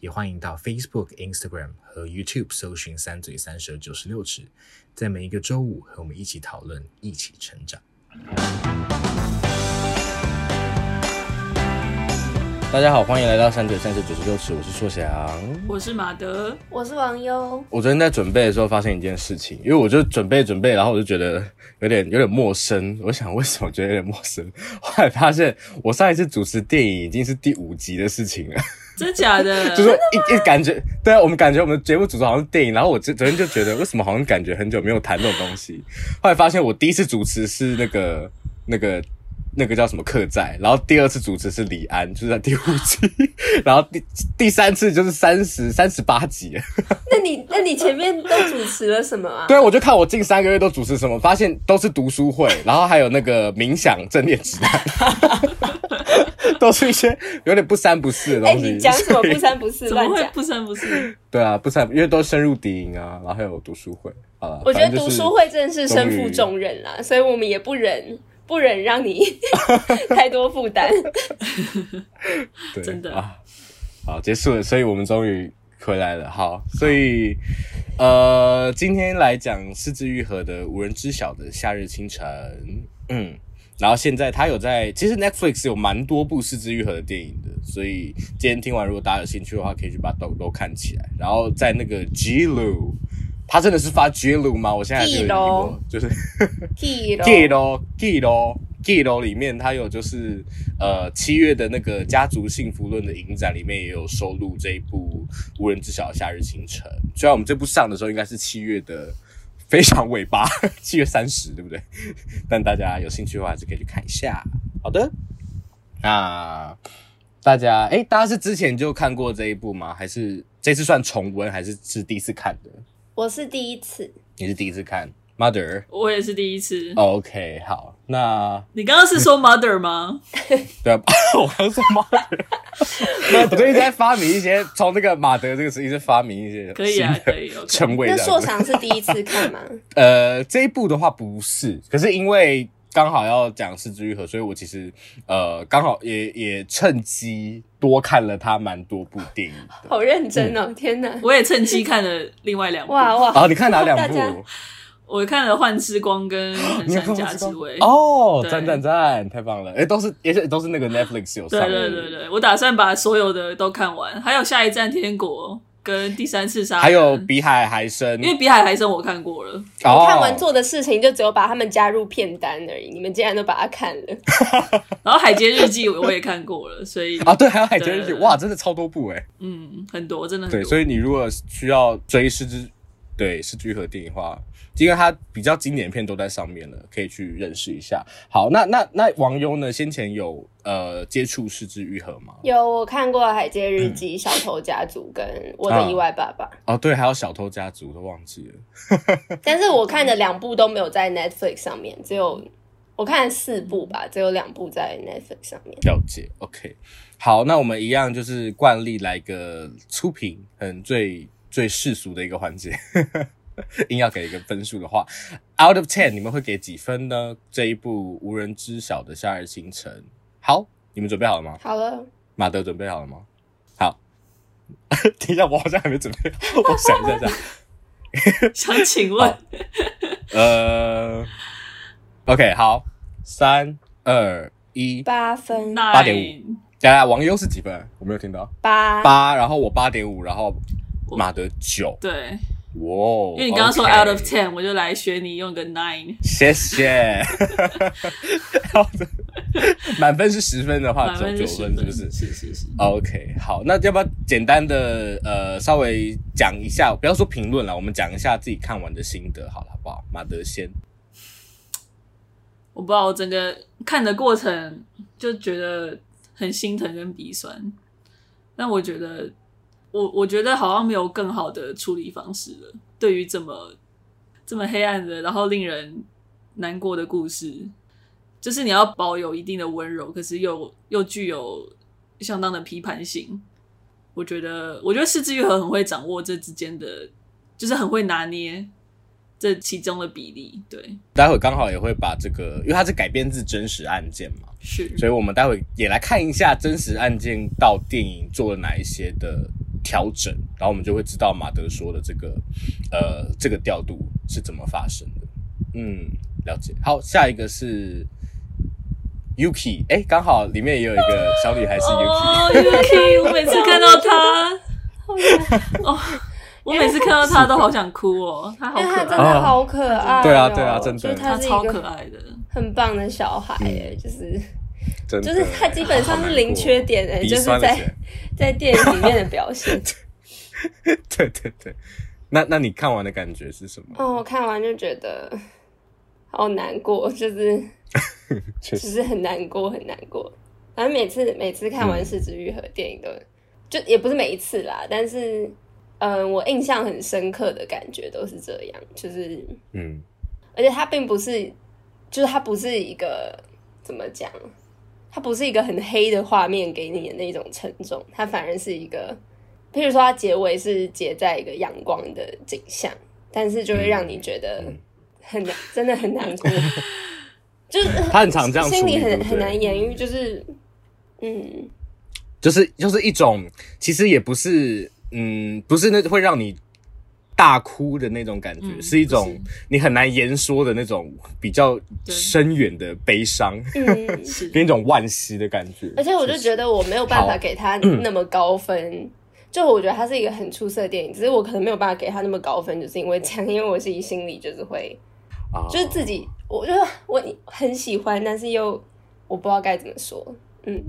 也欢迎到 Facebook、Instagram 和 YouTube 搜寻“三嘴三舌九十六尺”，在每一个周五和我们一起讨论，一起成长。大家好，欢迎来到“三九三九九十六尺”，我是硕翔，我是马德，我是王优。我昨天在准备的时候发现一件事情，因为我就准备准备，然后我就觉得有点有点陌生。我想为什么觉得有点陌生？后来发现我上一次主持电影已经是第五集的事情了。真假的？就是一一感觉，对啊，我们感觉我们节目组织好像是电影，然后我昨昨天就觉得，为什么好像感觉很久没有谈这种东西？后来发现我第一次主持是那个那个那个叫什么客栈，然后第二次主持是李安，就是在第五集，然后第第三次就是三十三十八集。那你那你前面都主持了什么啊？对啊，我就看我近三个月都主持什么，发现都是读书会，然后还有那个冥想正念指南。都是一些有点不三不四的东西。欸、你讲什么不三不四？怎么会不三不四？对啊，不三，因为都深入敌营啊，然后还有读书会啊。我觉得读书会真的是身负重任啦，所以我们也不忍不忍让你 太多负担。对，真的啊，好，结束了，所以我们终于回来了。好，所以呃，今天来讲四字愈合的无人知晓的夏日清晨。嗯。然后现在他有在，其实 Netflix 有蛮多部四肢愈合的电影的，所以今天听完，如果大家有兴趣的话，可以去把都都看起来。然后在那个 Giloo，他真的是发 Giloo 吗？我现在还是有疑惑，就是 Giloo Giloo Giloo 里面，他有就是呃七月的那个家族幸福论的影展里面也有收录这一部无人知晓的夏日清晨。虽然我们这部上的时候应该是七月的。非常尾巴，七月三十，对不对？但大家有兴趣的话，还是可以去看一下。好的，那大家，诶，大家是之前就看过这一部吗？还是这次算重温，还是是第一次看的？我是第一次。你是第一次看？Mother，我也是第一次。OK，好，那你刚刚是说 Mother 吗？对啊，我刚说 Mother。我最近在发明一些，从那个马德这个词一直发明一些，可以啊，可以。称谓。那硕翔是第一次看吗？呃，这一部的话不是，可是因为刚好要讲四之愈合，所以我其实呃刚好也也趁机多看了他蛮多部电影。好认真哦，天哪！我也趁机看了另外两部。哇哇！哦，你看哪两部？我看了《幻之光》跟《横山家之味》哦，赞赞赞，太棒了！哎，都是也是都是那个 Netflix 有上。对对对对，我打算把所有的都看完，还有《下一站天国》跟《第三次杀人》，还有《比海还深》，因为《比海还深》我看过了。我看完做的事情就只有把他们加入片单而已，你们竟然都把它看了。然后《海街日记》我也看过了，所以啊，对，还有《海街日记》，哇，真的超多部哎。嗯，很多，真的很多。对，所以你如果需要追是枝，对，是枝裕和电影的话。因为它比较经典片都在上面了，可以去认识一下。好，那那那王优呢？先前有呃接触是枝裕和吗？有，我看过《海街日记》嗯、《小偷家族》跟《我的意外爸爸》啊。哦，对，还有《小偷家族》都忘记了。但是我看的两部都没有在 Netflix 上面，只有我看了四部吧，只有两部在 Netflix 上面。了解 OK。好，那我们一样就是惯例来个粗评，很最最世俗的一个环节。硬要给一个分数的话，out of ten，你们会给几分呢？这一部无人知晓的夏日清晨。好，你们准备好了吗？好了。马德准备好了吗？好。等一下，我好像还没准备好。我想一下，下。想请问？呃，OK，好，三二一，八分，八点五。来来，王优是几分？我没有听到。八八，然后我八点五，然后马德九。对。哇，wow, 因为你刚刚说 out of ten，我就来学你用个 nine。谢谢。好的，满分是十分的话，九九分是不是？是是是。OK，好，那要不要简单的呃稍微讲一下，不要说评论了，我们讲一下自己看完的心得，好了，好不好？马德先。我不知道，我整个看的过程就觉得很心疼跟鼻酸，但我觉得。我我觉得好像没有更好的处理方式了。对于这么这么黑暗的，然后令人难过的故事，就是你要保有一定的温柔，可是又又具有相当的批判性。我觉得，我觉得是枝裕和很会掌握这之间的，就是很会拿捏这其中的比例。对，待会刚好也会把这个，因为它是改编自真实案件嘛，是，所以我们待会也来看一下真实案件到电影做了哪一些的调整，然后我们就会知道马德说的这个，呃，这个调度是怎么发生的。嗯，了解。好，下一个是。Yuki，哎，刚好里面也有一个小女孩是 Yuki。Yuki，我每次看到她，哦，我每次看到她都好想哭哦，她好可爱，真的好可爱。对啊，对啊，真的，她超可爱的，很棒的小孩，哎，就是，就是他基本上是零缺点，哎，就是在 在电影里面的表现。对对对，那那你看完的感觉是什么？哦，我看完就觉得好难过，就是。就是很难过，很难过。反正每次每次看完是枝裕和电影都，嗯、就也不是每一次啦。但是，嗯、呃，我印象很深刻的感觉都是这样，就是，嗯，而且它并不是，就是它不是一个怎么讲，它不是一个很黑的画面给你的那种沉重，它反而是一个，譬如说它结尾是结在一个阳光的景象，但是就会让你觉得很难，真的很难过。就是他很常这样，心里很很难言喻，就是，嗯，就是就是一种，其实也不是，嗯，不是那会让你大哭的那种感觉，嗯、是一种你很难言说的那种比较深远的悲伤，嗯，是 跟一种惋惜的感觉。而且我就觉得我没有办法给他那么高分，嗯、就我觉得他是一个很出色的电影，只是我可能没有办法给他那么高分，就是因为这样，因为我自己心里就是会，啊、就是自己。我觉得我很喜欢，但是又我不知道该怎么说，嗯，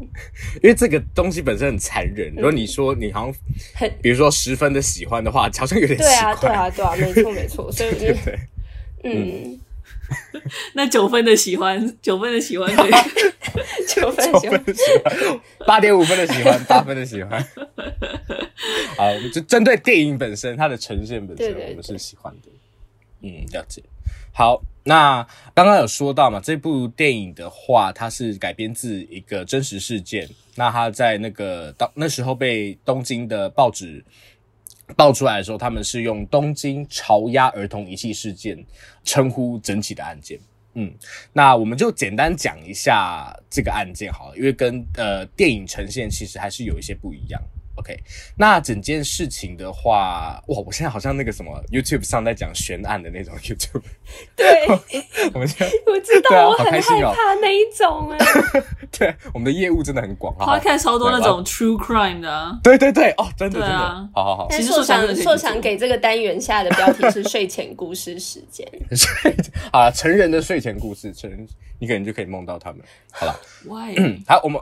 因为这个东西本身很残忍。如果你说你好像很，比如说十分的喜欢的话，好像有点奇怪。对啊，对啊，对啊，没错，没错。所以我觉得，嗯，那九分的喜欢，九分的喜欢，九分喜欢，八点五分的喜欢，八分的喜欢。好，就针对电影本身，它的呈现本身，我们是喜欢的。嗯，了解。好，那刚刚有说到嘛，这部电影的话，它是改编自一个真实事件。那他在那个当那时候被东京的报纸爆出来的时候，他们是用“东京巢鸭儿童遗弃事件”称呼整起的案件。嗯，那我们就简单讲一下这个案件好了，因为跟呃电影呈现其实还是有一些不一样。OK，那整件事情的话，哇，我现在好像那个什么 YouTube 上在讲悬案的那种 YouTube。对，我们现在我知道，啊、我很害怕那一种 哎。对，我们的业务真的很广。他看超多那种 True Crime 的、啊。对对对，哦，真的真的，啊、好好好。其实硕想硕想给这个单元下的标题是睡前故事时间。啊，成人的睡前故事，成人你可能就可以梦到他们。好了，Why？好，我们。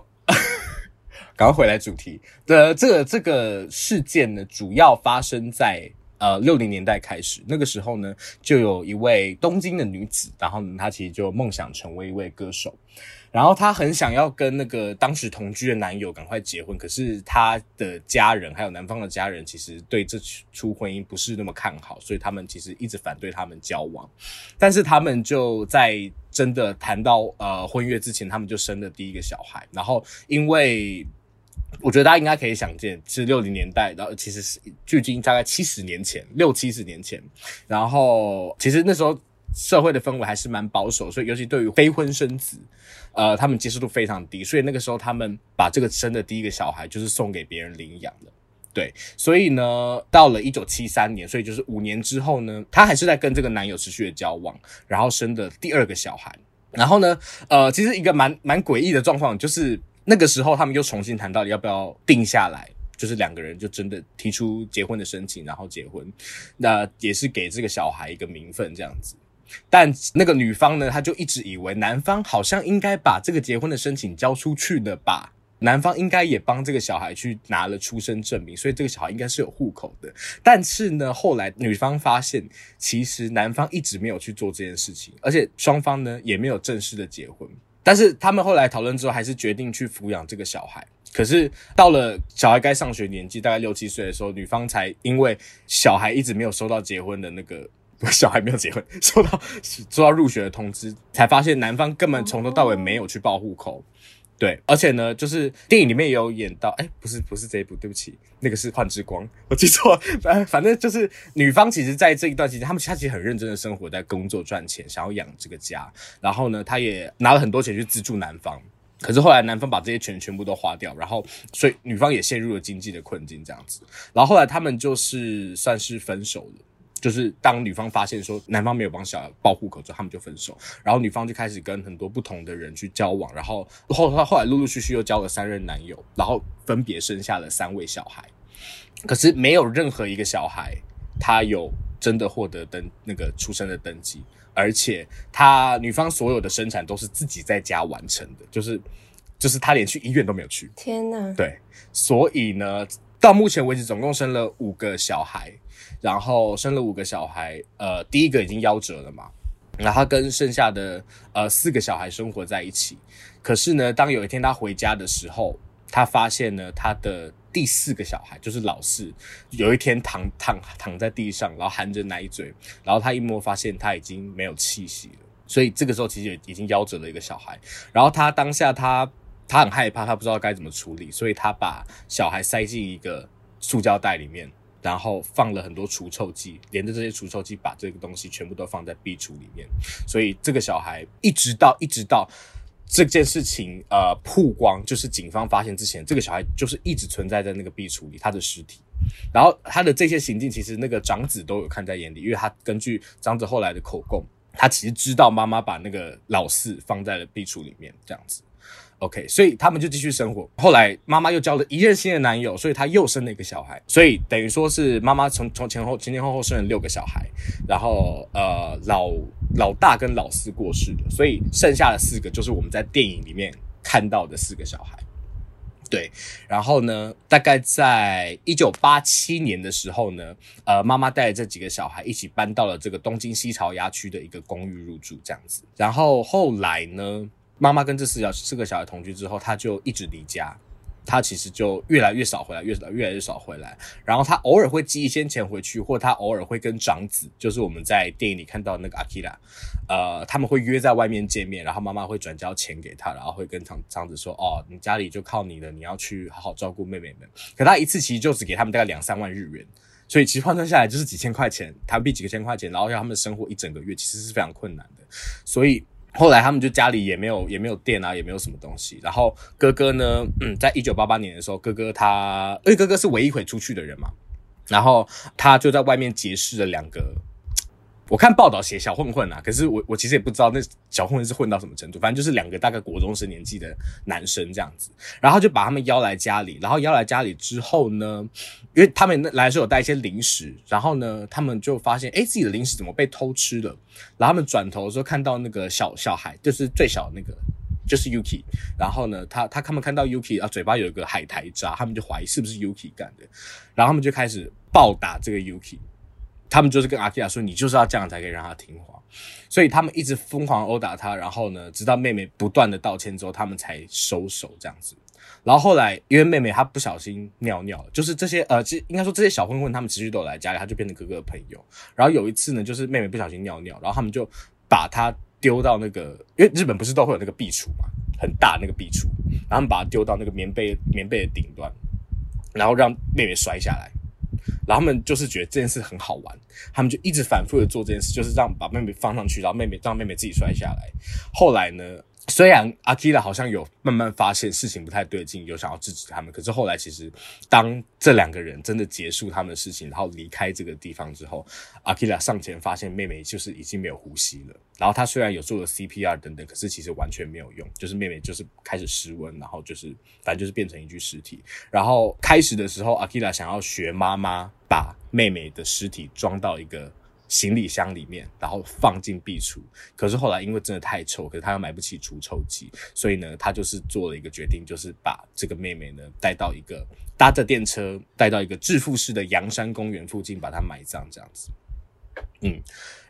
赶快回来主题的这个这个事件呢，主要发生在呃六零年代开始。那个时候呢，就有一位东京的女子，然后呢，她其实就梦想成为一位歌手。然后她很想要跟那个当时同居的男友赶快结婚，可是她的家人还有男方的家人其实对这出婚姻不是那么看好，所以他们其实一直反对他们交往。但是他们就在真的谈到呃婚约之前，他们就生了第一个小孩。然后因为我觉得大家应该可以想见，是六零年代，然后其实是距今大概七十年前，六七十年前，然后其实那时候社会的氛围还是蛮保守，所以尤其对于非婚生子，呃，他们接受度非常低，所以那个时候他们把这个生的第一个小孩就是送给别人领养的，对，所以呢，到了一九七三年，所以就是五年之后呢，她还是在跟这个男友持续的交往，然后生的第二个小孩，然后呢，呃，其实一个蛮蛮诡异的状况就是。那个时候，他们又重新谈到要不要定下来，就是两个人就真的提出结婚的申请，然后结婚，那也是给这个小孩一个名分这样子。但那个女方呢，她就一直以为男方好像应该把这个结婚的申请交出去的吧，男方应该也帮这个小孩去拿了出生证明，所以这个小孩应该是有户口的。但是呢，后来女方发现，其实男方一直没有去做这件事情，而且双方呢也没有正式的结婚。但是他们后来讨论之后，还是决定去抚养这个小孩。可是到了小孩该上学年纪，大概六七岁的时候，女方才因为小孩一直没有收到结婚的那个 小孩没有结婚，收到收到入学的通知，才发现男方根本从头到尾没有去报户口。对，而且呢，就是电影里面也有演到，哎，不是不是这一部，对不起，那个是《幻之光》，我记错了。反 反正就是女方其实在这一段期间，他们她其实很认真的生活在工作赚钱，想要养这个家。然后呢，她也拿了很多钱去资助男方，可是后来男方把这些钱全部都花掉，然后所以女方也陷入了经济的困境这样子。然后后来他们就是算是分手了。就是当女方发现说男方没有帮小孩报户口之后，他们就分手。然后女方就开始跟很多不同的人去交往，然后后她后来陆陆续续又交了三任男友，然后分别生下了三位小孩。可是没有任何一个小孩他有真的获得登那个出生的登记，而且他女方所有的生产都是自己在家完成的，就是就是他连去医院都没有去。天哪！对，所以呢，到目前为止总共生了五个小孩。然后生了五个小孩，呃，第一个已经夭折了嘛，然后他跟剩下的呃四个小孩生活在一起。可是呢，当有一天他回家的时候，他发现呢，他的第四个小孩就是老四，有一天躺躺躺在地上，然后含着奶嘴，然后他一摸发现他已经没有气息了。所以这个时候其实已经夭折了一个小孩。然后他当下他他很害怕，他不知道该怎么处理，所以他把小孩塞进一个塑胶袋里面。然后放了很多除臭剂，连着这些除臭剂把这个东西全部都放在壁橱里面，所以这个小孩一直到一直到这件事情呃曝光，就是警方发现之前，这个小孩就是一直存在在那个壁橱里，他的尸体。然后他的这些行径，其实那个长子都有看在眼里，因为他根据长子后来的口供，他其实知道妈妈把那个老四放在了壁橱里面，这样子。OK，所以他们就继续生活。后来妈妈又交了一任新的男友，所以她又生了一个小孩。所以等于说是妈妈从从前后前前后后生了六个小孩。然后呃老老大跟老四过世了，所以剩下的四个就是我们在电影里面看到的四个小孩。对，然后呢，大概在一九八七年的时候呢，呃妈妈带着这几个小孩一起搬到了这个东京西朝鸭区的一个公寓入住，这样子。然后后来呢，妈妈跟这四小四个小孩同居之后，他就一直离家，他其实就越来越少回来，越少越来越少回来。然后他偶尔会寄一些钱回去，或他偶尔会跟长子，就是我们在电影里看到那个阿基拉，呃，他们会约在外面见面，然后妈妈会转交钱给他，然后会跟长长子说：“哦，你家里就靠你了，你要去好好照顾妹妹们。”可他一次其实就只给他们大概两三万日元，所以其实换算下来就是几千块钱，台币几个千块钱，然后让他们生活一整个月，其实是非常困难的，所以。后来他们就家里也没有也没有电啊，也没有什么东西。然后哥哥呢，嗯，在一九八八年的时候，哥哥他，因为哥哥是唯一会出去的人嘛，然后他就在外面结识了两个。我看报道写小混混啊，可是我我其实也不知道那小混混是混到什么程度，反正就是两个大概国中生年纪的男生这样子，然后就把他们邀来家里，然后邀来家里之后呢，因为他们来的时候有带一些零食，然后呢，他们就发现诶，自己的零食怎么被偷吃了，然后他们转头的时候看到那个小小孩，就是最小那个就是 Yuki，然后呢，他他他们看到 Yuki 啊嘴巴有一个海苔渣，他们就怀疑是不是 Yuki 干的，然后他们就开始暴打这个 Yuki。他们就是跟阿基亚说：“你就是要这样才可以让他听话。”所以他们一直疯狂殴打他，然后呢，直到妹妹不断的道歉之后，他们才收手这样子。然后后来，因为妹妹她不小心尿尿，就是这些呃，其应该说这些小混混他们持续都有来家里，他就变成哥哥的朋友。然后有一次呢，就是妹妹不小心尿尿，然后他们就把她丢到那个，因为日本不是都会有那个壁橱嘛，很大那个壁橱，然后把她丢到那个棉被棉被的顶端，然后让妹妹摔下来。然后他们就是觉得这件事很好玩，他们就一直反复的做这件事，就是让把妹妹放上去，然后妹妹让妹妹自己摔下来。后来呢，虽然阿基拉好像有慢慢发现事情不太对劲，有想要制止他们，可是后来其实当这两个人真的结束他们的事情，然后离开这个地方之后，阿基拉上前发现妹妹就是已经没有呼吸了。然后他虽然有做了 CPR 等等，可是其实完全没有用，就是妹妹就是开始失温，然后就是反正就是变成一具尸体。然后开始的时候，阿基拉想要学妈妈把妹妹的尸体装到一个行李箱里面，然后放进壁橱。可是后来因为真的太臭，可是他又买不起除臭剂，所以呢，他就是做了一个决定，就是把这个妹妹呢带到一个搭着电车带到一个致富式的阳山公园附近，把她埋葬这样子。嗯，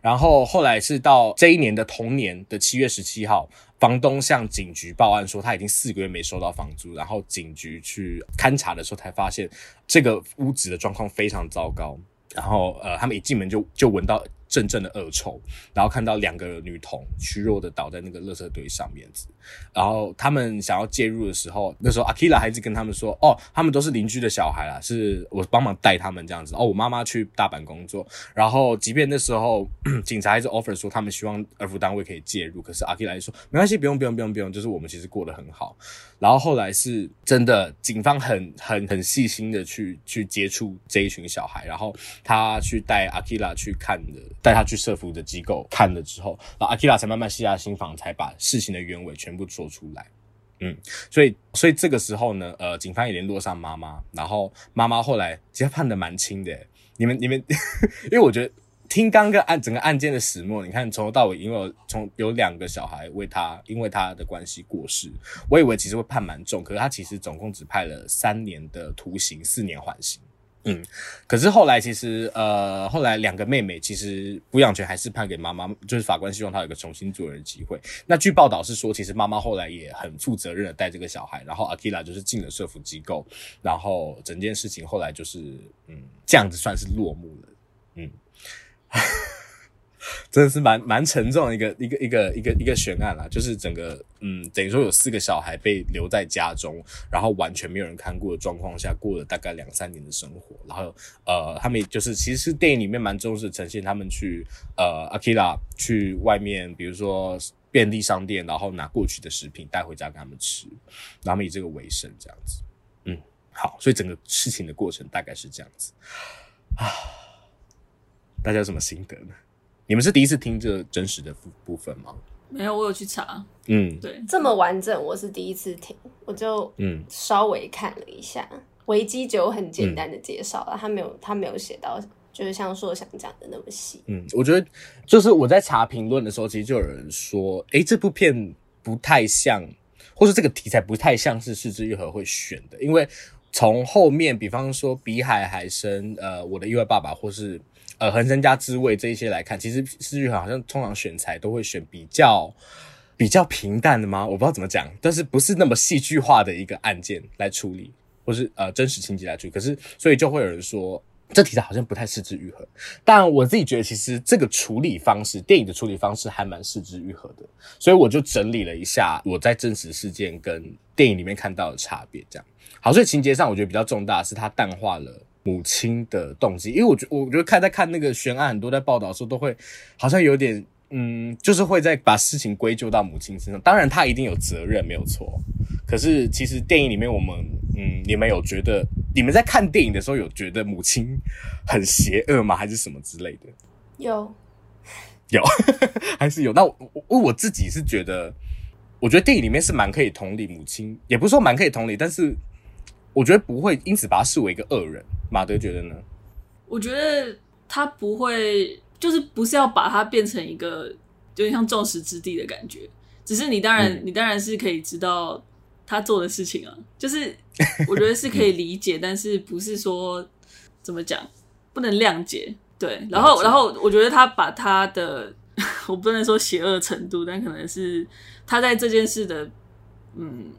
然后后来是到这一年的同年的七月十七号，房东向警局报案说他已经四个月没收到房租，然后警局去勘察的时候才发现这个屋子的状况非常糟糕，然后呃，他们一进门就就闻到。阵阵的恶臭，然后看到两个女童虚弱的倒在那个垃圾堆上面子，然后他们想要介入的时候，那时候阿基拉还是跟他们说：“哦，他们都是邻居的小孩啦，是我帮忙带他们这样子。”哦，我妈妈去大阪工作，然后即便那时候 警察还是 offer 说他们希望儿福单位可以介入，可是阿基拉说没关系，不用不用不用不用，就是我们其实过得很好。然后后来是真的，警方很很很细心的去去接触这一群小孩，然后他去带阿基拉去看的，带他去社福的机构看了之后，然后阿基拉才慢慢卸下心防，才把事情的原委全部说出来。嗯，所以所以这个时候呢，呃，警方也联络上妈妈，然后妈妈后来其实判的蛮轻的。你们你们，因为我觉得听刚刚案整个案件的始末，你看从头到尾，因为从有两个小孩为他因为他的关系过世，我以为其实会判蛮重，可是他其实总共只判了三年的徒刑，四年缓刑。嗯，可是后来其实，呃，后来两个妹妹其实抚养权还是判给妈妈，就是法官希望她有个重新做人的机会。那据报道是说，其实妈妈后来也很负责任的带这个小孩，然后阿基拉就是进了社福机构，然后整件事情后来就是，嗯，这样子算是落幕了，嗯。真的是蛮蛮沉重的一个一个一个一个一个悬案啦，就是整个嗯，等于说有四个小孩被留在家中，然后完全没有人看过的状况下，过了大概两三年的生活，然后呃，他们就是其实电影里面蛮重视呈现他们去呃阿基拉去外面，比如说便利商店，然后拿过去的食品带回家给他们吃，然后他们以这个为生这样子，嗯，好，所以整个事情的过程大概是这样子。啊，大家有什么心得呢？你们是第一次听这真实的部部分吗？没有，我有去查。嗯，对，这么完整，我是第一次听，我就嗯稍微看了一下，维基只有很简单的介绍了，他没有他没有写到，就是像说想讲的那么细。嗯，我觉得就是我在查评论的时候，其实就有人说，诶、欸，这部片不太像，或是这个题材不太像是是枝裕和会选的，因为从后面，比方说《比海还深》呃，《我的意外爸爸》或是。呃，恒生家滋味这一些来看，其实是枝裕和好像通常选材都会选比较比较平淡的吗？我不知道怎么讲，但是不是那么戏剧化的一个案件来处理，或是呃真实情节来处理。可是，所以就会有人说，这题材好像不太适之愈合。但我自己觉得，其实这个处理方式，电影的处理方式还蛮适之愈合的。所以我就整理了一下我在真实事件跟电影里面看到的差别，这样。好，所以情节上我觉得比较重大是它淡化了。母亲的动机，因为我觉我觉得看在看那个悬案，很多在报道的时候都会好像有点嗯，就是会在把事情归咎到母亲身上。当然，他一定有责任，没有错。可是，其实电影里面我们嗯，你们有觉得你们在看电影的时候有觉得母亲很邪恶吗？还是什么之类的？有，有，还是有。那我我我自己是觉得，我觉得电影里面是蛮可以同理母亲，也不是说蛮可以同理，但是。我觉得不会因此把他视为一个恶人，马德觉得呢？我觉得他不会，就是不是要把他变成一个有点像众矢之的的感觉。只是你当然，嗯、你当然是可以知道他做的事情啊，就是我觉得是可以理解，但是不是说怎么讲不能谅解。对，然后然后我觉得他把他的 我不能说邪恶程度，但可能是他在这件事的嗯。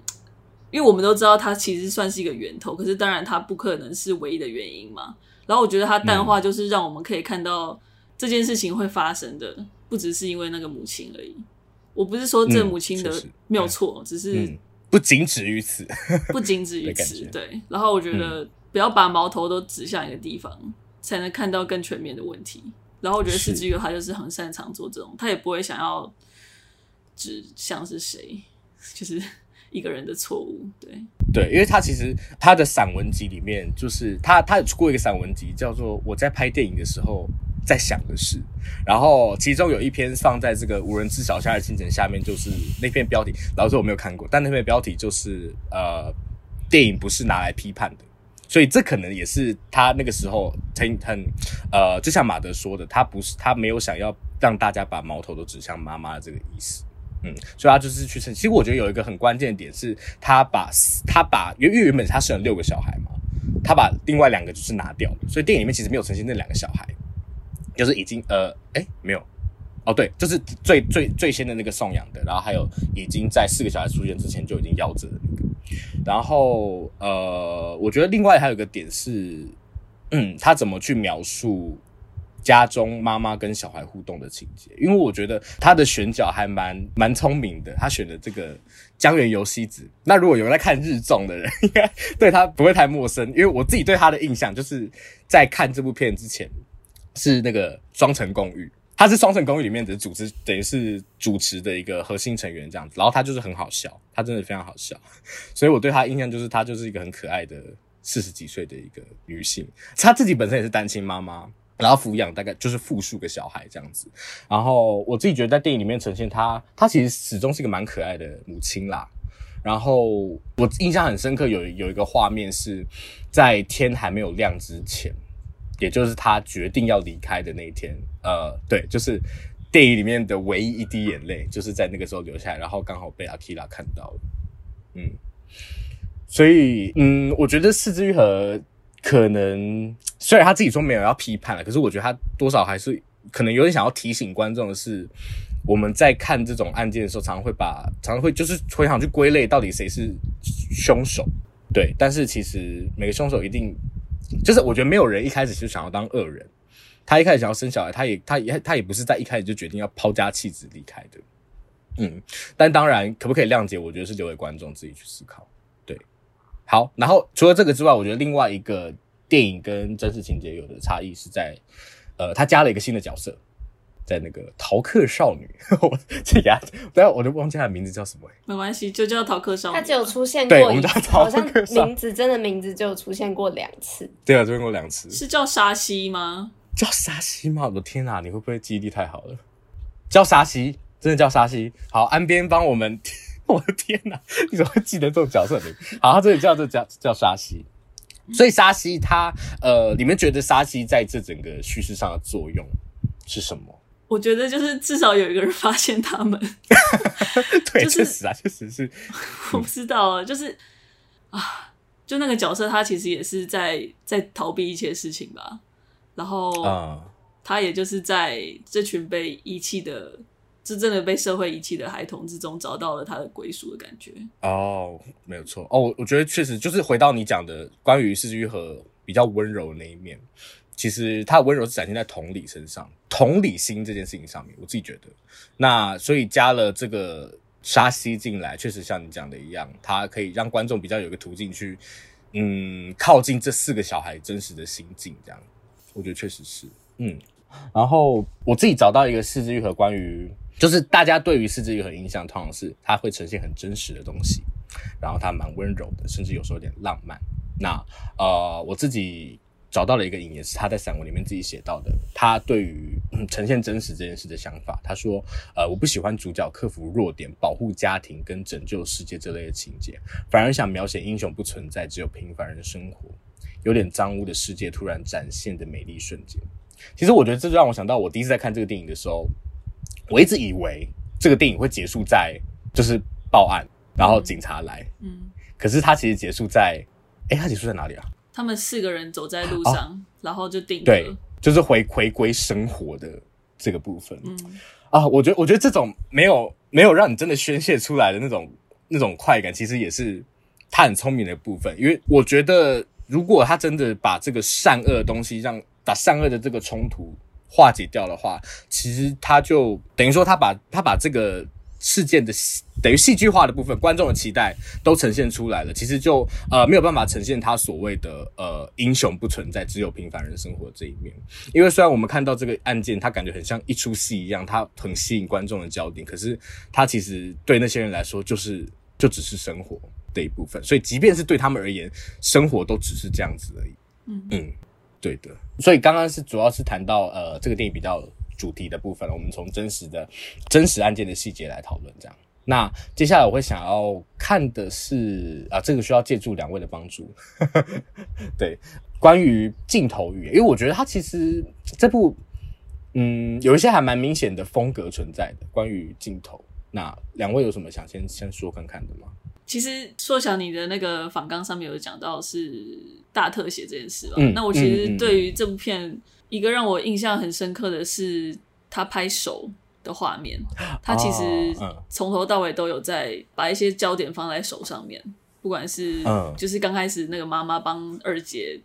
因为我们都知道它其实算是一个源头，可是当然它不可能是唯一的原因嘛。然后我觉得它淡化就是让我们可以看到这件事情会发生的，不只是因为那个母亲而已。我不是说这母亲的没有错，只是不仅止于此，不仅止于此。对。然后我觉得不要把矛头都指向一个地方，才能看到更全面的问题。然后我觉得是枝裕和他就是很擅长做这种，他也不会想要指向是谁，就是。一个人的错误，对对，因为他其实他的散文集里面，就是他他有出过一个散文集，叫做《我在拍电影的时候在想的事》，然后其中有一篇放在这个无人知晓夏日清晨下面，就是那篇标题，老实我没有看过，但那篇标题就是呃，电影不是拿来批判的，所以这可能也是他那个时候很很呃，就像马德说的，他不是他没有想要让大家把矛头都指向妈妈的这个意思。嗯，所以他就是去生。其实我觉得有一个很关键的点是，他把他把因为原本他生了六个小孩嘛，他把另外两个就是拿掉了，所以电影里面其实没有呈现那两个小孩，就是已经呃哎没有哦对，就是最最最先的那个送养的，然后还有已经在四个小孩出现之前就已经夭折的那个，然后呃我觉得另外还有一个点是，嗯，他怎么去描述？家中妈妈跟小孩互动的情节，因为我觉得他的选角还蛮蛮聪明的，他选的这个江原由希子。那如果有人在看日综的人，应该对他不会太陌生，因为我自己对他的印象就是在看这部片之前是那个《双层公寓》，他是《双层公寓》里面的主持，等于是主持的一个核心成员这样子。然后他就是很好笑，他真的非常好笑，所以我对他印象就是他就是一个很可爱的四十几岁的一个女性，她自己本身也是单亲妈妈。然后抚养大概就是复数个小孩这样子，然后我自己觉得在电影里面呈现她，她其实始终是一个蛮可爱的母亲啦。然后我印象很深刻有，有一个画面是在天还没有亮之前，也就是她决定要离开的那一天。呃，对，就是电影里面的唯一一滴眼泪，就是在那个时候流下来，然后刚好被阿基拉看到了。嗯，所以嗯，我觉得是枝裕和。可能虽然他自己说没有要批判了，可是我觉得他多少还是可能有点想要提醒观众的是，我们在看这种案件的时候，常常会把常常会就是会想去归类到底谁是凶手，对。但是其实每个凶手一定就是我觉得没有人一开始就想要当恶人，他一开始想要生小孩，他也他也他也不是在一开始就决定要抛家弃子离开的，嗯。但当然可不可以谅解，我觉得是留给观众自己去思考。好，然后除了这个之外，我觉得另外一个电影跟真实情节有的差异是在，呃，他加了一个新的角色，在那个逃课少女，我这个等下我都忘记她的名字叫什么。没关系，就叫逃课少女。她只有出现过，对，我们叫逃课少女。好像名字真的名字就出现过两次。对啊，出现过两次。是叫沙西吗？叫沙西吗？我的天哪，你会不会记忆力太好了？叫沙西，真的叫沙西。好，安边帮我们。我的天哪！你怎么会记得这种角色名？好，他这里叫这叫叫沙西，所以沙西他呃，你们觉得沙西在这整个叙事上的作用是什么？我觉得就是至少有一个人发现他们。对，就是、确实啊，确实是。我不知道啊，就是啊，就那个角色，他其实也是在在逃避一些事情吧。然后啊，他也就是在这群被遗弃的。是真的被社会遗弃的孩童之中找到了他的归属的感觉。哦，没有错。哦，我觉得确实就是回到你讲的关于是枝裕和比较温柔的那一面，其实他温柔是展现在同理身上，同理心这件事情上面，我自己觉得，那所以加了这个沙希进来，确实像你讲的一样，他可以让观众比较有一个途径去，嗯，靠近这四个小孩真实的心境，这样，我觉得确实是，嗯，然后我自己找到一个是枝裕和关于。就是大家对于是枝裕和印象，通常是它会呈现很真实的东西，然后他蛮温柔的，甚至有时候有点浪漫。那呃，我自己找到了一个引言，是他在散文里面自己写到的。他对于、呈现真实这件事的想法，他说：呃，我不喜欢主角克服弱点、保护家庭跟拯救世界这类的情节，反而想描写英雄不存在，只有平凡人的生活，有点脏污的世界突然展现的美丽瞬间。其实我觉得这就让我想到，我第一次在看这个电影的时候。我一直以为这个电影会结束在就是报案，然后警察来。嗯，可是他其实结束在，哎，他结束在哪里啊？他们四个人走在路上，哦、然后就定对，就是回回归生活的这个部分。嗯啊，我觉得我觉得这种没有没有让你真的宣泄出来的那种那种快感，其实也是他很聪明的部分。因为我觉得，如果他真的把这个善恶的东西让把善恶的这个冲突。化解掉的话，其实他就等于说，他把他把这个事件的等于戏剧化的部分，观众的期待都呈现出来了。其实就呃没有办法呈现他所谓的呃英雄不存在，只有平凡人生活这一面。因为虽然我们看到这个案件，他感觉很像一出戏一样，他很吸引观众的焦点，可是他其实对那些人来说，就是就只是生活的一部分。所以即便是对他们而言，生活都只是这样子而已。嗯嗯。对的，所以刚刚是主要是谈到呃这个电影比较主题的部分，我们从真实的真实案件的细节来讨论这样。那接下来我会想要看的是啊，这个需要借助两位的帮助。对，关于镜头语言，因为我觉得它其实这部嗯有一些还蛮明显的风格存在的。关于镜头，那两位有什么想先先说看看的吗？其实说想你的那个访纲上面有讲到是大特写这件事吧？嗯、那我其实对于这部片、一个让我印象很深刻的是他拍手的画面，他其实从头到尾都有在把一些焦点放在手上面，不管是就是刚开始那个妈妈帮二姐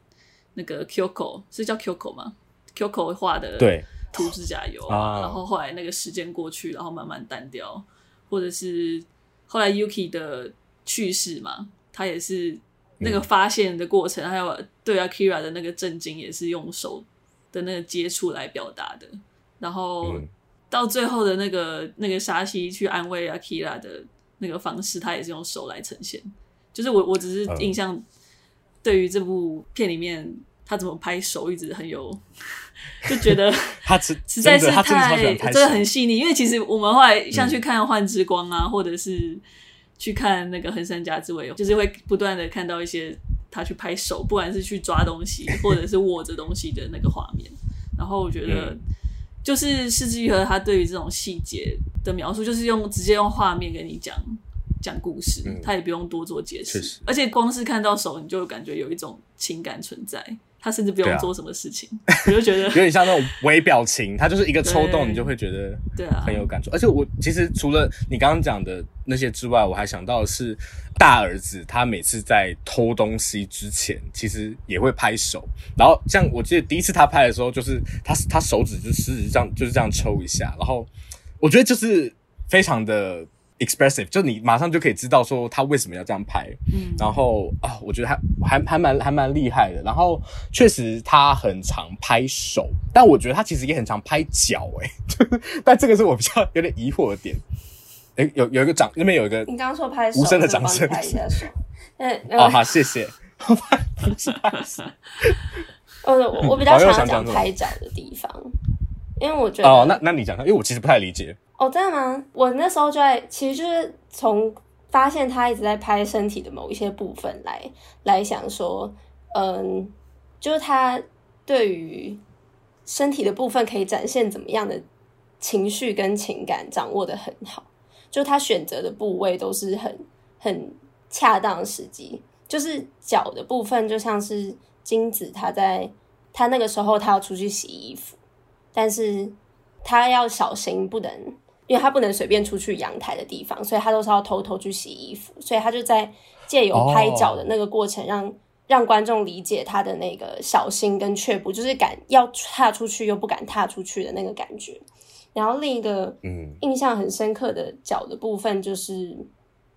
那个 Kyoko 是叫 Kyoko 吗？Kyoko 画的对。涂指甲油啊，然后后来那个时间过去，然后慢慢淡掉，或者是后来 Yuki 的去世嘛，他也是那个发现的过程，嗯、还有对 Akira 的那个震惊，也是用手的那个接触来表达的，然后。嗯到最后的那个那个沙希去安慰阿基拉的那个方式，他也是用手来呈现。就是我我只是印象，对于这部片里面他怎么拍手，一直很有，就觉得 他实 实在是太真的很细腻。因为其实我们后来像去看《幻之光》啊，嗯、或者是去看那个横山家之尾，就是会不断的看到一些他去拍手，不管是去抓东西，或者是握着东西的那个画面。然后我觉得。嗯就是是枝裕和他对于这种细节的描述，就是用直接用画面跟你讲讲故事，嗯、他也不用多做解释，实而且光是看到手，你就感觉有一种情感存在。他甚至不用做什么事情，啊、我就觉得 有点像那种微表情，他就是一个抽动，你就会觉得对啊很有感触。而且我其实除了你刚刚讲的那些之外，我还想到的是大儿子，他每次在偷东西之前，其实也会拍手。然后像我记得第一次他拍的时候，就是他他手指就是这样就是这样抽一下，然后我觉得就是非常的。expressive，就你马上就可以知道说他为什么要这样拍，嗯，然后啊，我觉得还还还蛮还蛮厉害的。然后确实他很常拍手，但我觉得他其实也很常拍脚，哎，但这个是我比较有点疑惑的点。诶，有有一个掌那边有一个，你刚刚说拍手，无声的掌声，拍一下手。嗯，哦，好，谢谢。不是拍手。我我比较常讲拍脚的地方，因为我觉得哦，那那你讲，因为我其实不太理解。哦，真的吗？我那时候就在，其实就是从发现他一直在拍身体的某一些部分来来想说，嗯，就是他对于身体的部分可以展现怎么样的情绪跟情感掌握的很好，就他选择的部位都是很很恰当的时机，就是脚的部分就像是金子，他在他那个时候他要出去洗衣服，但是他要小心不能。因为他不能随便出去阳台的地方，所以他都是要偷偷去洗衣服。所以他就在借由拍脚的那个过程让，让让观众理解他的那个小心跟却步，就是敢要踏出去又不敢踏出去的那个感觉。然后另一个嗯印象很深刻的脚的部分，就是、嗯、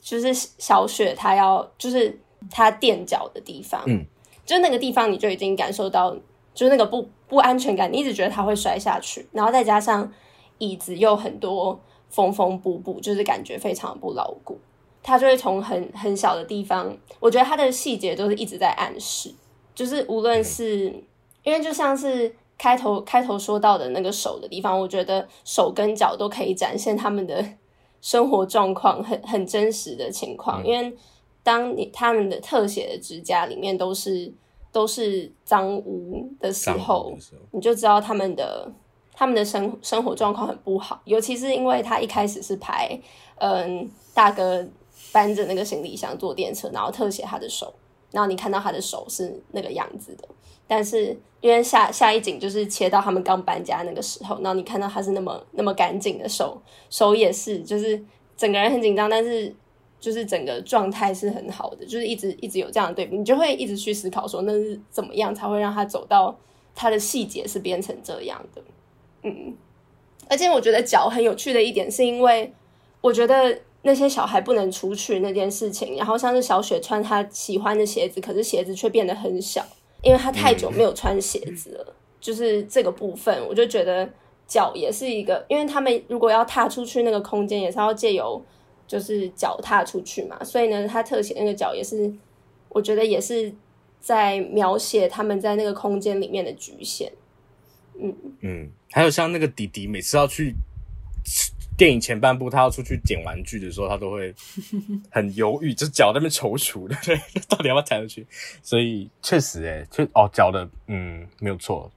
就是小雪她要就是她垫脚的地方，嗯，就那个地方你就已经感受到就是那个不不安全感，你一直觉得他会摔下去，然后再加上。椅子又很多缝缝补补，就是感觉非常不牢固。他就会从很很小的地方，我觉得他的细节都是一直在暗示，就是无论是因为就像是开头开头说到的那个手的地方，我觉得手跟脚都可以展现他们的生活状况，很很真实的情况。因为当你他们的特写的指甲里面都是都是脏污的时候，你就知道他们的。他们的生生活状况很不好，尤其是因为他一开始是拍，嗯，大哥搬着那个行李箱坐电车，然后特写他的手，然后你看到他的手是那个样子的，但是因为下下一景就是切到他们刚搬家那个时候，然后你看到他是那么那么干净的手，手也是，就是整个人很紧张，但是就是整个状态是很好的，就是一直一直有这样的对比，你就会一直去思考说那是怎么样才会让他走到他的细节是变成这样的。嗯，而且我觉得脚很有趣的一点，是因为我觉得那些小孩不能出去那件事情，然后像是小雪穿她喜欢的鞋子，可是鞋子却变得很小，因为她太久没有穿鞋子了。就是这个部分，我就觉得脚也是一个，因为他们如果要踏出去那个空间，也是要借由就是脚踏出去嘛，所以呢，他特写那个脚也是，我觉得也是在描写他们在那个空间里面的局限。嗯嗯，还有像那个弟弟，每次要去电影前半部，他要出去捡玩具的时候，他都会很犹豫，就脚那边踌躇的，对，到底要不要踩出去？所以确实、欸，诶，确哦，脚的，嗯，没有错，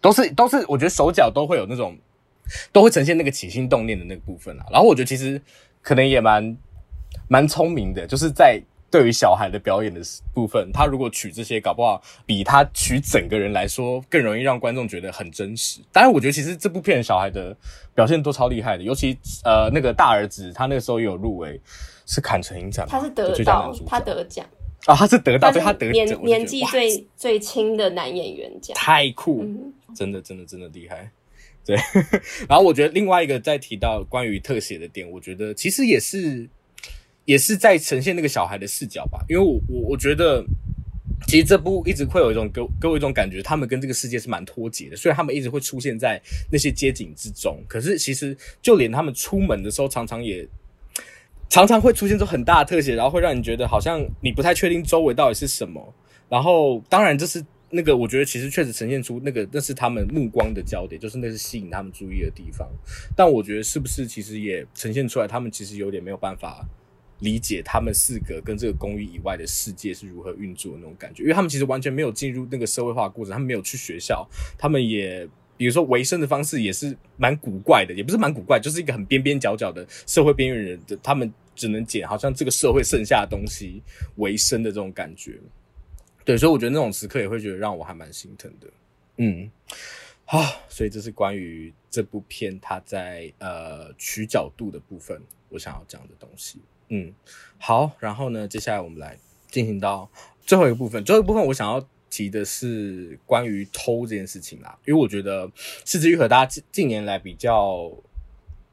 都是都是，我觉得手脚都会有那种，都会呈现那个起心动念的那个部分啊。然后我觉得其实可能也蛮蛮聪明的，就是在。对于小孩的表演的部分，他如果取这些，搞不好比他取整个人来说更容易让观众觉得很真实。当然，我觉得其实这部片小孩的表现都超厉害的，尤其呃那个大儿子，他那个时候也有入围，是坎城影展，他是得到他得奖啊，他是得到，对他得年年纪最最轻的男演员奖，太酷，嗯、真的真的真的厉害。对，然后我觉得另外一个在提到关于特写的点，我觉得其实也是也是在呈现那个小孩的视角吧，因为我我我觉得。其实这部一直会有一种给给我一种感觉，他们跟这个世界是蛮脱节的。虽然他们一直会出现在那些街景之中，可是其实就连他们出门的时候，常常也常常会出现这种很大的特写，然后会让你觉得好像你不太确定周围到底是什么。然后当然这是那个，我觉得其实确实呈现出那个那是他们目光的焦点，就是那是吸引他们注意的地方。但我觉得是不是其实也呈现出来，他们其实有点没有办法。理解他们四个跟这个公寓以外的世界是如何运作的那种感觉，因为他们其实完全没有进入那个社会化过程，他们没有去学校，他们也比如说维生的方式也是蛮古怪的，也不是蛮古怪，就是一个很边边角角的社会边缘人的，他们只能捡好像这个社会剩下的东西维生的这种感觉。对，所以我觉得那种时刻也会觉得让我还蛮心疼的。嗯，好，所以这是关于这部片它在呃取角度的部分，我想要讲的东西。嗯，好，然后呢，接下来我们来进行到最后一个部分。最后一个部分，我想要提的是关于偷这件事情啦，因为我觉得是枝裕和大家近近年来比较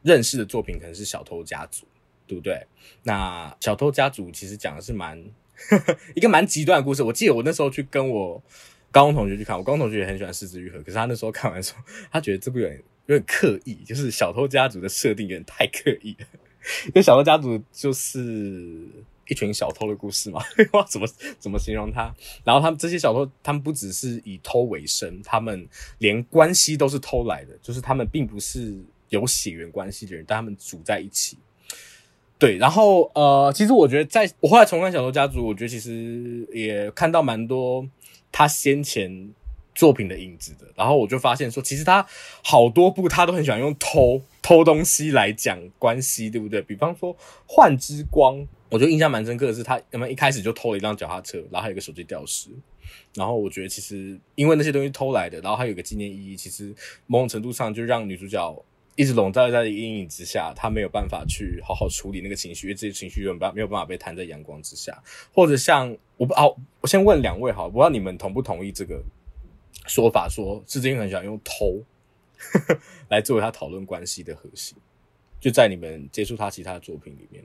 认识的作品可能是《小偷家族》，对不对？那《小偷家族》其实讲的是蛮 一个蛮极端的故事。我记得我那时候去跟我高中同学去看，我高中同学也很喜欢狮子愈合，可是他那时候看完说，他觉得这部有点有点刻意，就是《小偷家族》的设定有点太刻意了。因为小偷家族就是一群小偷的故事嘛，哇，怎么怎么形容他？然后他们这些小偷，他们不只是以偷为生，他们连关系都是偷来的，就是他们并不是有血缘关系的人，但他们组在一起。对，然后呃，其实我觉得在，我后来重看小偷家族，我觉得其实也看到蛮多他先前作品的影子的。然后我就发现说，其实他好多部他都很喜欢用偷。偷东西来讲关系，对不对？比方说《幻之光》，我觉得印象蛮深刻的是，他他妈一开始就偷了一辆脚踏车，然后还有一个手机吊饰。然后我觉得其实因为那些东西偷来的，然后还有一个纪念意义，其实某种程度上就让女主角一直笼罩在阴影之下，他没有办法去好好处理那个情绪，因为这些情绪有办没有办法被摊在阳光之下。或者像我不好，我先问两位好，我不知道你们同不同意这个说法，说是真的很想用偷。来作为他讨论关系的核心，就在你们接触他其他的作品里面。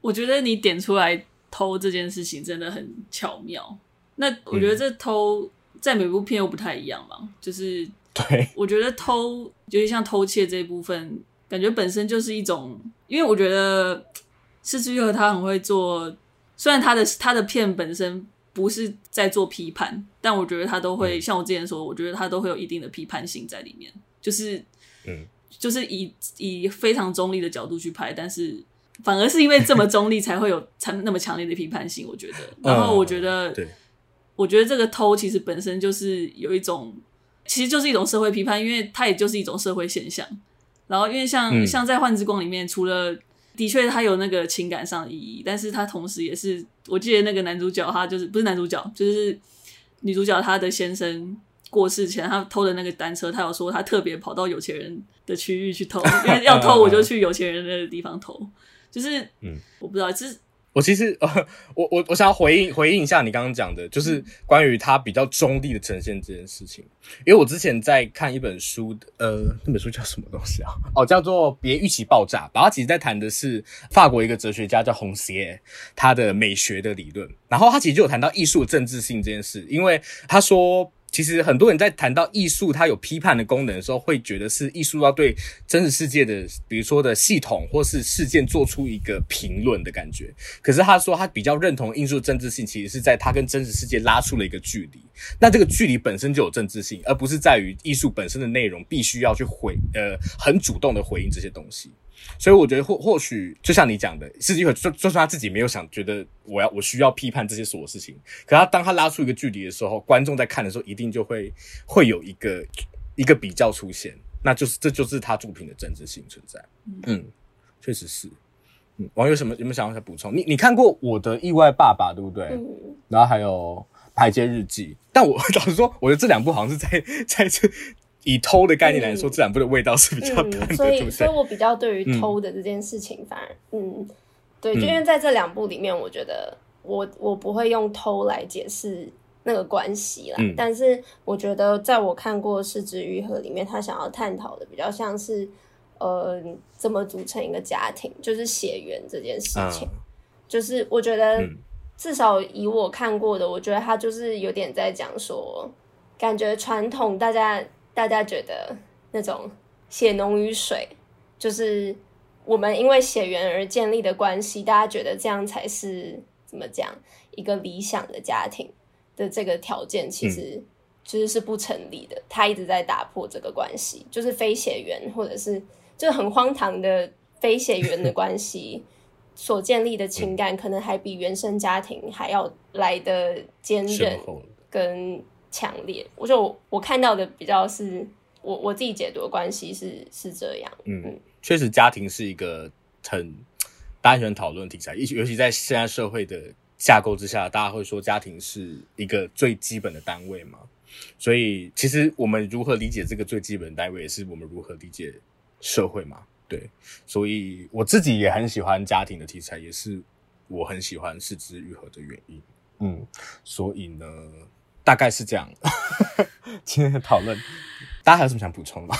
我觉得你点出来偷这件事情真的很巧妙。那我觉得这偷在每部片又不太一样嘛，嗯、就是 对，我觉得偷，尤其像偷窃这一部分，感觉本身就是一种，因为我觉得是枝裕和他很会做，虽然他的他的片本身。不是在做批判，但我觉得他都会、嗯、像我之前说，我觉得他都会有一定的批判性在里面，就是，嗯，就是以以非常中立的角度去拍，但是反而是因为这么中立，才会有 才那么强烈的批判性。我觉得，然后我觉得，对，我觉得这个偷其实本身就是有一种，其实就是一种社会批判，因为它也就是一种社会现象。然后，因为像、嗯、像在《幻之光》里面，除了的确，他有那个情感上的意义，但是他同时也是，我记得那个男主角，他就是不是男主角，就是女主角，她的先生过世前，他偷的那个单车，他有说他特别跑到有钱人的区域去偷，因为要偷我就去有钱人的地方偷，就是，嗯，我不知道，就是。我其实，呃，我我我想要回应回应一下你刚刚讲的，就是关于他比较中立的呈现这件事情。因为我之前在看一本书，呃，那本书叫什么东西啊？哦，叫做《别预期爆炸》。然后他其实在谈的是法国一个哲学家叫红鞋，他的美学的理论。然后他其实就有谈到艺术的政治性这件事，因为他说。其实很多人在谈到艺术，它有批判的功能的时候，会觉得是艺术要对真实世界的，比如说的系统或是事件做出一个评论的感觉。可是他说他比较认同艺术的政治性，其实是在他跟真实世界拉出了一个距离。那这个距离本身就有政治性，而不是在于艺术本身的内容必须要去回，呃，很主动的回应这些东西。所以我觉得或或许就像你讲的，是因为就就算他自己没有想觉得我要我需要批判这些所有事情，可他当他拉出一个距离的时候，观众在看的时候一定就会会有一个一个比较出现，那就是这就是他作品的政治性存在。嗯，确实是。嗯，网友有什么有没有想要再补充？你你看过我的意外爸爸对不对？嗯。然后还有排街日记，但我 老实说，我觉得这两部好像是在在这。以偷的概念来说，这两部的味道是比较淡的，嗯，所以，所以我比较对于偷的这件事情，反而，嗯，嗯，对，就因为在这两部里面，我觉得我我不会用偷来解释那个关系啦。嗯、但是我觉得，在我看过《是枝裕和》里面，他想要探讨的比较像是，呃，怎么组成一个家庭，就是血缘这件事情。嗯、就是我觉得，至少以我看过的，我觉得他就是有点在讲说，感觉传统大家大家觉得那种血浓于水，就是我们因为血缘而建立的关系，大家觉得这样才是怎么讲一个理想的家庭。的这个条件其实其实是不成立的，嗯、他一直在打破这个关系，就是非血缘或者是就很荒唐的非血缘的关系所建立的情感，可能还比原生家庭还要来的坚韧跟强烈。我就我，看到的比较是我我自己解读的关系是是这样。嗯，嗯确实家庭是一个很大家喜欢讨论题材，尤尤其在现在社会的。架构之下，大家会说家庭是一个最基本的单位嘛？所以，其实我们如何理解这个最基本的单位，也是我们如何理解社会嘛？对，所以我自己也很喜欢家庭的题材，也是我很喜欢四肢愈合的原因。嗯，所以呢，大概是这样。今天的讨论，大家还有什么想补充吗？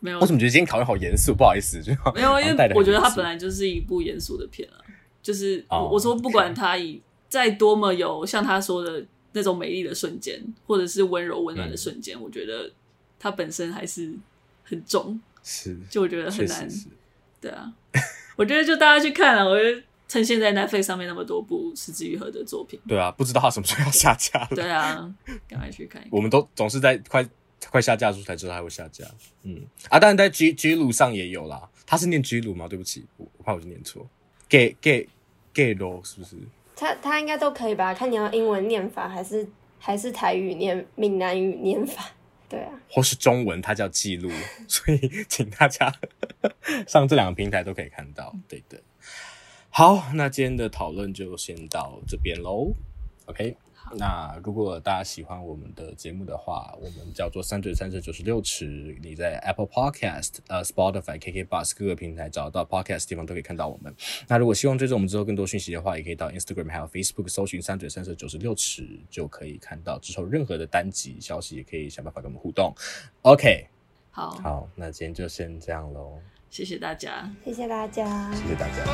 没有。我怎么觉得今天讨论好严肃？不好意思，就没有，因为我觉得它本来就是一部严肃的片啊。就是我我说，不管它以再多么有像他说的那种美丽的瞬间，或者是温柔温暖的瞬间，嗯、我觉得它本身还是很重，是就我觉得很难，对啊，我觉得就大家去看啊，我觉得趁现在 Netflix 上面那么多部是枝裕和的作品，对啊，不知道他什么时候要下架了，对啊，赶快去看，看，我们都总是在快快下架的时候才知道他会下架，嗯啊，当然在 G G 路上也有啦，他是念 G 路吗？对不起，我我怕我是念错，Gay Gay。gay 咯，是不是？他他应该都可以吧？看你要英文念法还是还是台语念闽南语念法？对啊，或是中文，它叫记录，所以请大家 上这两个平台都可以看到。对的。好，那今天的讨论就先到这边喽。OK。那如果大家喜欢我们的节目的话，我们叫做三嘴三舌九十六尺。你在 Apple Podcast、呃 Spotify、KK Bus 各个平台找到 Podcast 地方都可以看到我们。那如果希望追踪我们之后更多讯息的话，也可以到 Instagram 还有 Facebook 搜寻三嘴三舌九十六尺，就可以看到之后任何的单集消息，也可以想办法跟我们互动。OK，好，好，那今天就先这样喽。谢谢大家，谢谢大家，谢谢大家。